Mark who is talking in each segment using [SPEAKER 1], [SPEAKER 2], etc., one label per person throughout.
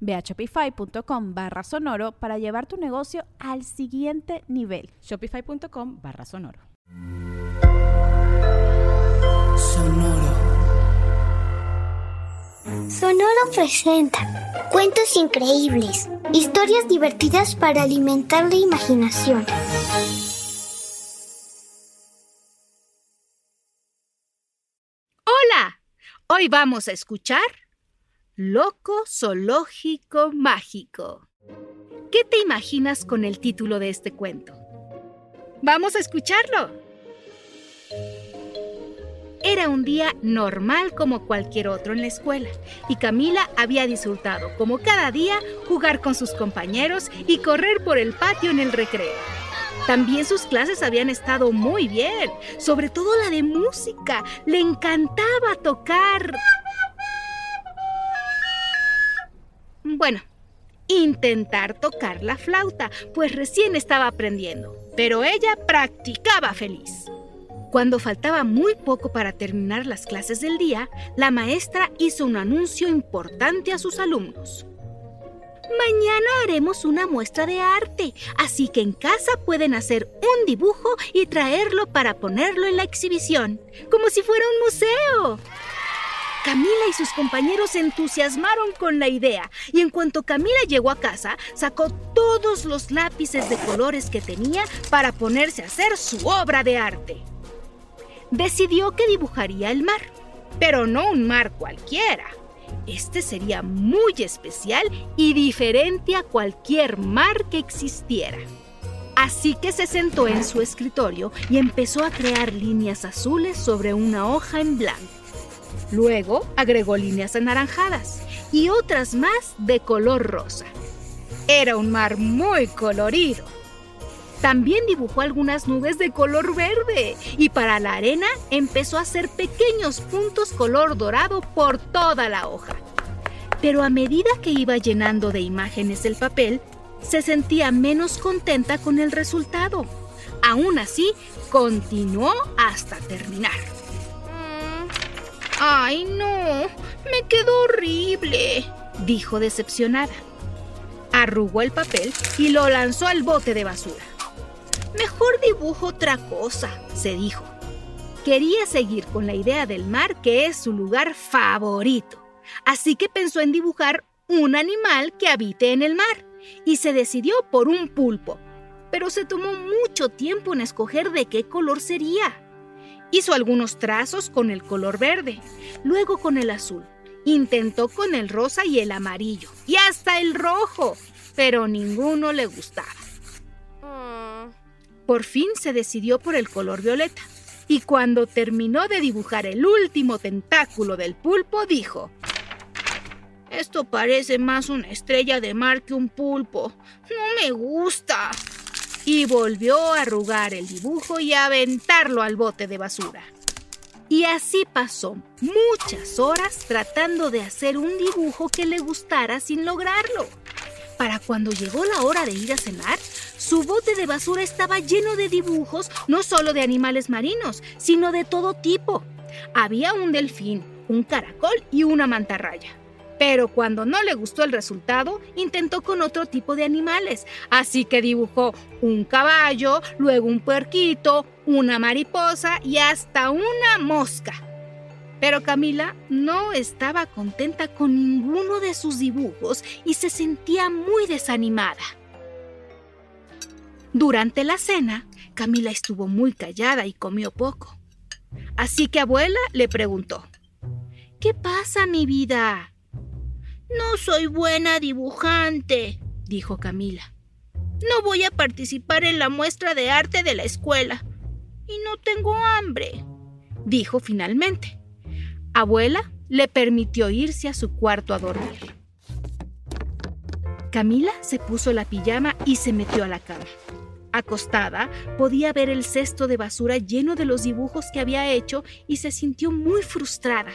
[SPEAKER 1] Ve a shopify.com barra sonoro para llevar tu negocio al siguiente nivel.
[SPEAKER 2] Shopify.com barra sonoro.
[SPEAKER 3] Sonoro.
[SPEAKER 4] Sonoro presenta cuentos increíbles, historias divertidas para alimentar la imaginación.
[SPEAKER 5] Hola, hoy vamos a escuchar Loco Zoológico Mágico. ¿Qué te imaginas con el título de este cuento? Vamos a escucharlo. Era un día normal como cualquier otro en la escuela y Camila había disfrutado, como cada día, jugar con sus compañeros y correr por el patio en el recreo. También sus clases habían estado muy bien, sobre todo la de música. Le encantaba tocar Bueno, intentar tocar la flauta, pues recién estaba aprendiendo, pero ella practicaba feliz. Cuando faltaba muy poco para terminar las clases del día, la maestra hizo un anuncio importante a sus alumnos. Mañana haremos una muestra de arte, así que en casa pueden hacer un dibujo y traerlo para ponerlo en la exhibición, como si fuera un museo. Camila y sus compañeros se entusiasmaron con la idea y en cuanto Camila llegó a casa, sacó todos los lápices de colores que tenía para ponerse a hacer su obra de arte. Decidió que dibujaría el mar, pero no un mar cualquiera. Este sería muy especial y diferente a cualquier mar que existiera. Así que se sentó en su escritorio y empezó a crear líneas azules sobre una hoja en blanco. Luego agregó líneas anaranjadas y otras más de color rosa. Era un mar muy colorido. También dibujó algunas nubes de color verde y para la arena empezó a hacer pequeños puntos color dorado por toda la hoja. Pero a medida que iba llenando de imágenes el papel, se sentía menos contenta con el resultado. Aún así, continuó hasta terminar. ¡Ay, no! Me quedó horrible, dijo decepcionada. Arrugó el papel y lo lanzó al bote de basura. Mejor dibujo otra cosa, se dijo. Quería seguir con la idea del mar, que es su lugar favorito. Así que pensó en dibujar un animal que habite en el mar y se decidió por un pulpo. Pero se tomó mucho tiempo en escoger de qué color sería. Hizo algunos trazos con el color verde, luego con el azul. Intentó con el rosa y el amarillo, y hasta el rojo, pero ninguno le gustaba. Por fin se decidió por el color violeta, y cuando terminó de dibujar el último tentáculo del pulpo, dijo, Esto parece más una estrella de mar que un pulpo. No me gusta y volvió a arrugar el dibujo y a aventarlo al bote de basura. Y así pasó muchas horas tratando de hacer un dibujo que le gustara sin lograrlo. Para cuando llegó la hora de ir a cenar, su bote de basura estaba lleno de dibujos no solo de animales marinos, sino de todo tipo. Había un delfín, un caracol y una mantarraya. Pero cuando no le gustó el resultado, intentó con otro tipo de animales. Así que dibujó un caballo, luego un puerquito, una mariposa y hasta una mosca. Pero Camila no estaba contenta con ninguno de sus dibujos y se sentía muy desanimada. Durante la cena, Camila estuvo muy callada y comió poco. Así que abuela le preguntó, ¿Qué pasa, mi vida?
[SPEAKER 6] No soy buena dibujante, dijo Camila. No voy a participar en la muestra de arte de la escuela. Y no tengo hambre,
[SPEAKER 5] dijo finalmente. Abuela le permitió irse a su cuarto a dormir. Camila se puso la pijama y se metió a la cama. Acostada, podía ver el cesto de basura lleno de los dibujos que había hecho y se sintió muy frustrada.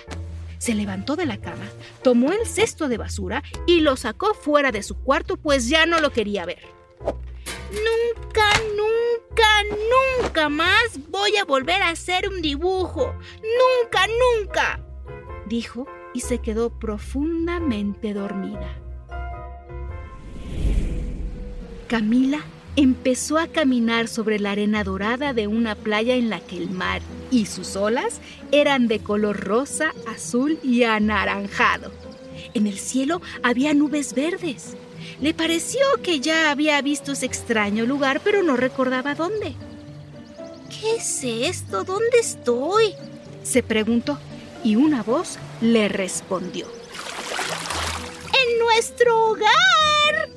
[SPEAKER 5] Se levantó de la cama, tomó el cesto de basura y lo sacó fuera de su cuarto pues ya no lo quería ver.
[SPEAKER 6] Nunca, nunca, nunca más voy a volver a hacer un dibujo. Nunca, nunca.
[SPEAKER 5] Dijo y se quedó profundamente dormida. Camila empezó a caminar sobre la arena dorada de una playa en la que el mar y sus olas eran de color rosa, azul y anaranjado. En el cielo había nubes verdes. Le pareció que ya había visto ese extraño lugar, pero no recordaba dónde.
[SPEAKER 6] ¿Qué es esto? ¿Dónde estoy?
[SPEAKER 5] se preguntó, y una voz le respondió.
[SPEAKER 6] ¡En nuestro hogar!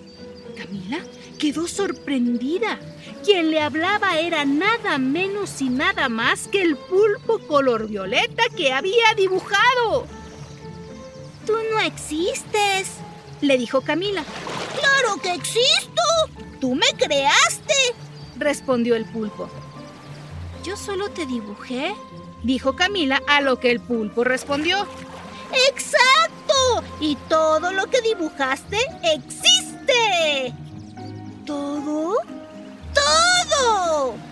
[SPEAKER 5] Camila quedó sorprendida. Quien le hablaba era nada menos y nada más que el pulpo color violeta que había dibujado.
[SPEAKER 6] Tú no existes,
[SPEAKER 5] le dijo Camila.
[SPEAKER 6] Claro que existo. Tú me creaste,
[SPEAKER 5] respondió el pulpo.
[SPEAKER 6] Yo solo te dibujé,
[SPEAKER 5] dijo Camila, a lo que el pulpo respondió.
[SPEAKER 6] ¡Exacto! Y todo lo que dibujaste existe.
[SPEAKER 5] ¿Todo?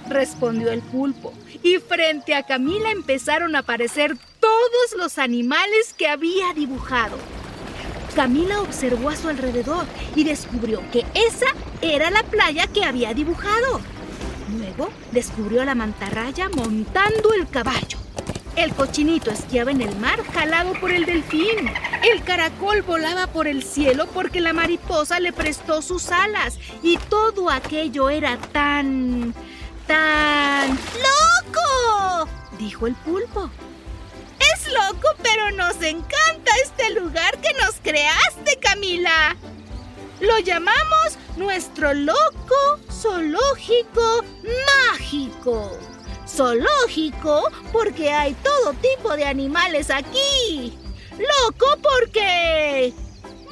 [SPEAKER 5] Respondió el pulpo. Y frente a Camila empezaron a aparecer todos los animales que había dibujado. Camila observó a su alrededor y descubrió que esa era la playa que había dibujado. Luego descubrió a la mantarraya montando el caballo. El cochinito esquiaba en el mar jalado por el delfín. El caracol volaba por el cielo porque la mariposa le prestó sus alas. Y todo aquello era tan... tan...
[SPEAKER 6] ¡Loco!
[SPEAKER 5] dijo el pulpo.
[SPEAKER 6] Es loco, pero nos encanta este lugar que nos creaste, Camila. Lo llamamos nuestro loco zoológico mágico zoológico porque hay todo tipo de animales aquí. Loco porque...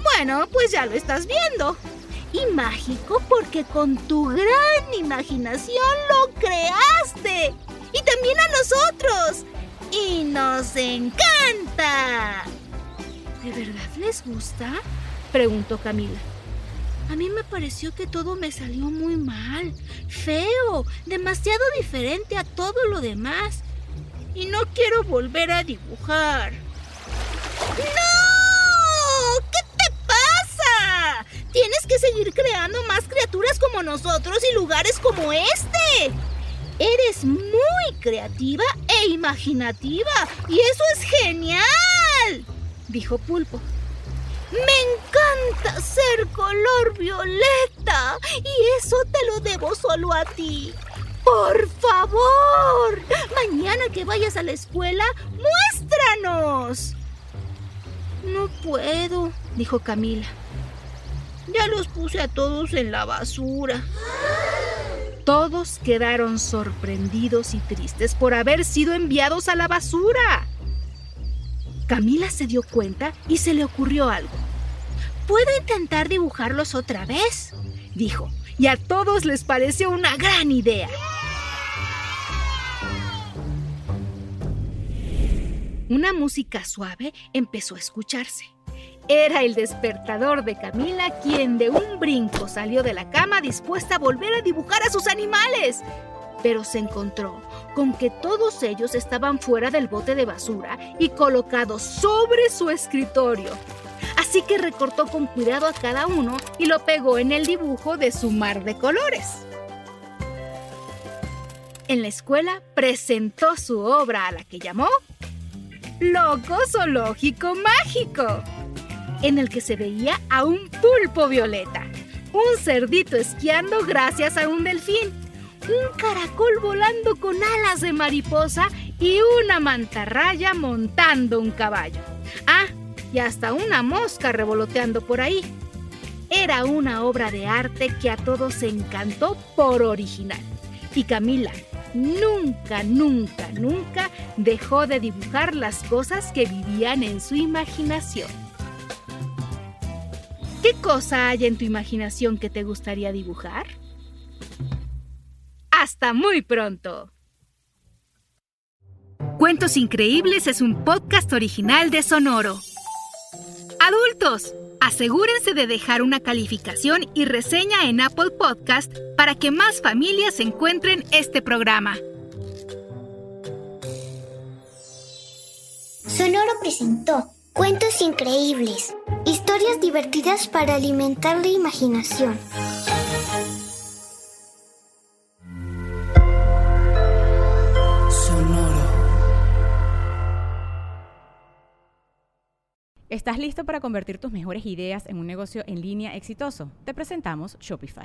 [SPEAKER 6] Bueno, pues ya lo estás viendo. Y mágico porque con tu gran imaginación lo creaste. Y también a nosotros. Y nos encanta.
[SPEAKER 5] ¿De verdad les gusta? Preguntó Camila. A mí me pareció que todo me salió muy mal, feo, demasiado diferente a todo lo demás. Y no quiero volver a dibujar.
[SPEAKER 6] ¡No! ¿Qué te pasa? Tienes que seguir creando más criaturas como nosotros y lugares como este. Eres muy creativa e imaginativa y eso es genial, dijo Pulpo. Me encanta ser color violeta y eso te lo debo solo a ti. Por favor, mañana que vayas a la escuela, muéstranos.
[SPEAKER 5] No puedo, dijo Camila. Ya los puse a todos en la basura. Todos quedaron sorprendidos y tristes por haber sido enviados a la basura. Camila se dio cuenta y se le ocurrió algo. ¿Puedo intentar dibujarlos otra vez? dijo, y a todos les pareció una gran idea. Una música suave empezó a escucharse. Era el despertador de Camila quien de un brinco salió de la cama dispuesta a volver a dibujar a sus animales pero se encontró con que todos ellos estaban fuera del bote de basura y colocados sobre su escritorio. Así que recortó con cuidado a cada uno y lo pegó en el dibujo de su mar de colores. En la escuela presentó su obra a la que llamó Loco Zoológico Mágico, en el que se veía a un pulpo violeta, un cerdito esquiando gracias a un delfín, un caracol volando con alas de mariposa y una mantarraya montando un caballo. Ah, y hasta una mosca revoloteando por ahí. Era una obra de arte que a todos encantó por original. Y Camila nunca, nunca, nunca dejó de dibujar las cosas que vivían en su imaginación. ¿Qué cosa hay en tu imaginación que te gustaría dibujar? Hasta muy pronto. Cuentos Increíbles es un podcast original de Sonoro. Adultos, asegúrense de dejar una calificación y reseña en Apple Podcast para que más familias encuentren este programa.
[SPEAKER 4] Sonoro presentó Cuentos Increíbles, historias divertidas para alimentar la imaginación.
[SPEAKER 2] ¿Estás listo para convertir tus mejores ideas en un negocio en línea exitoso? Te presentamos Shopify.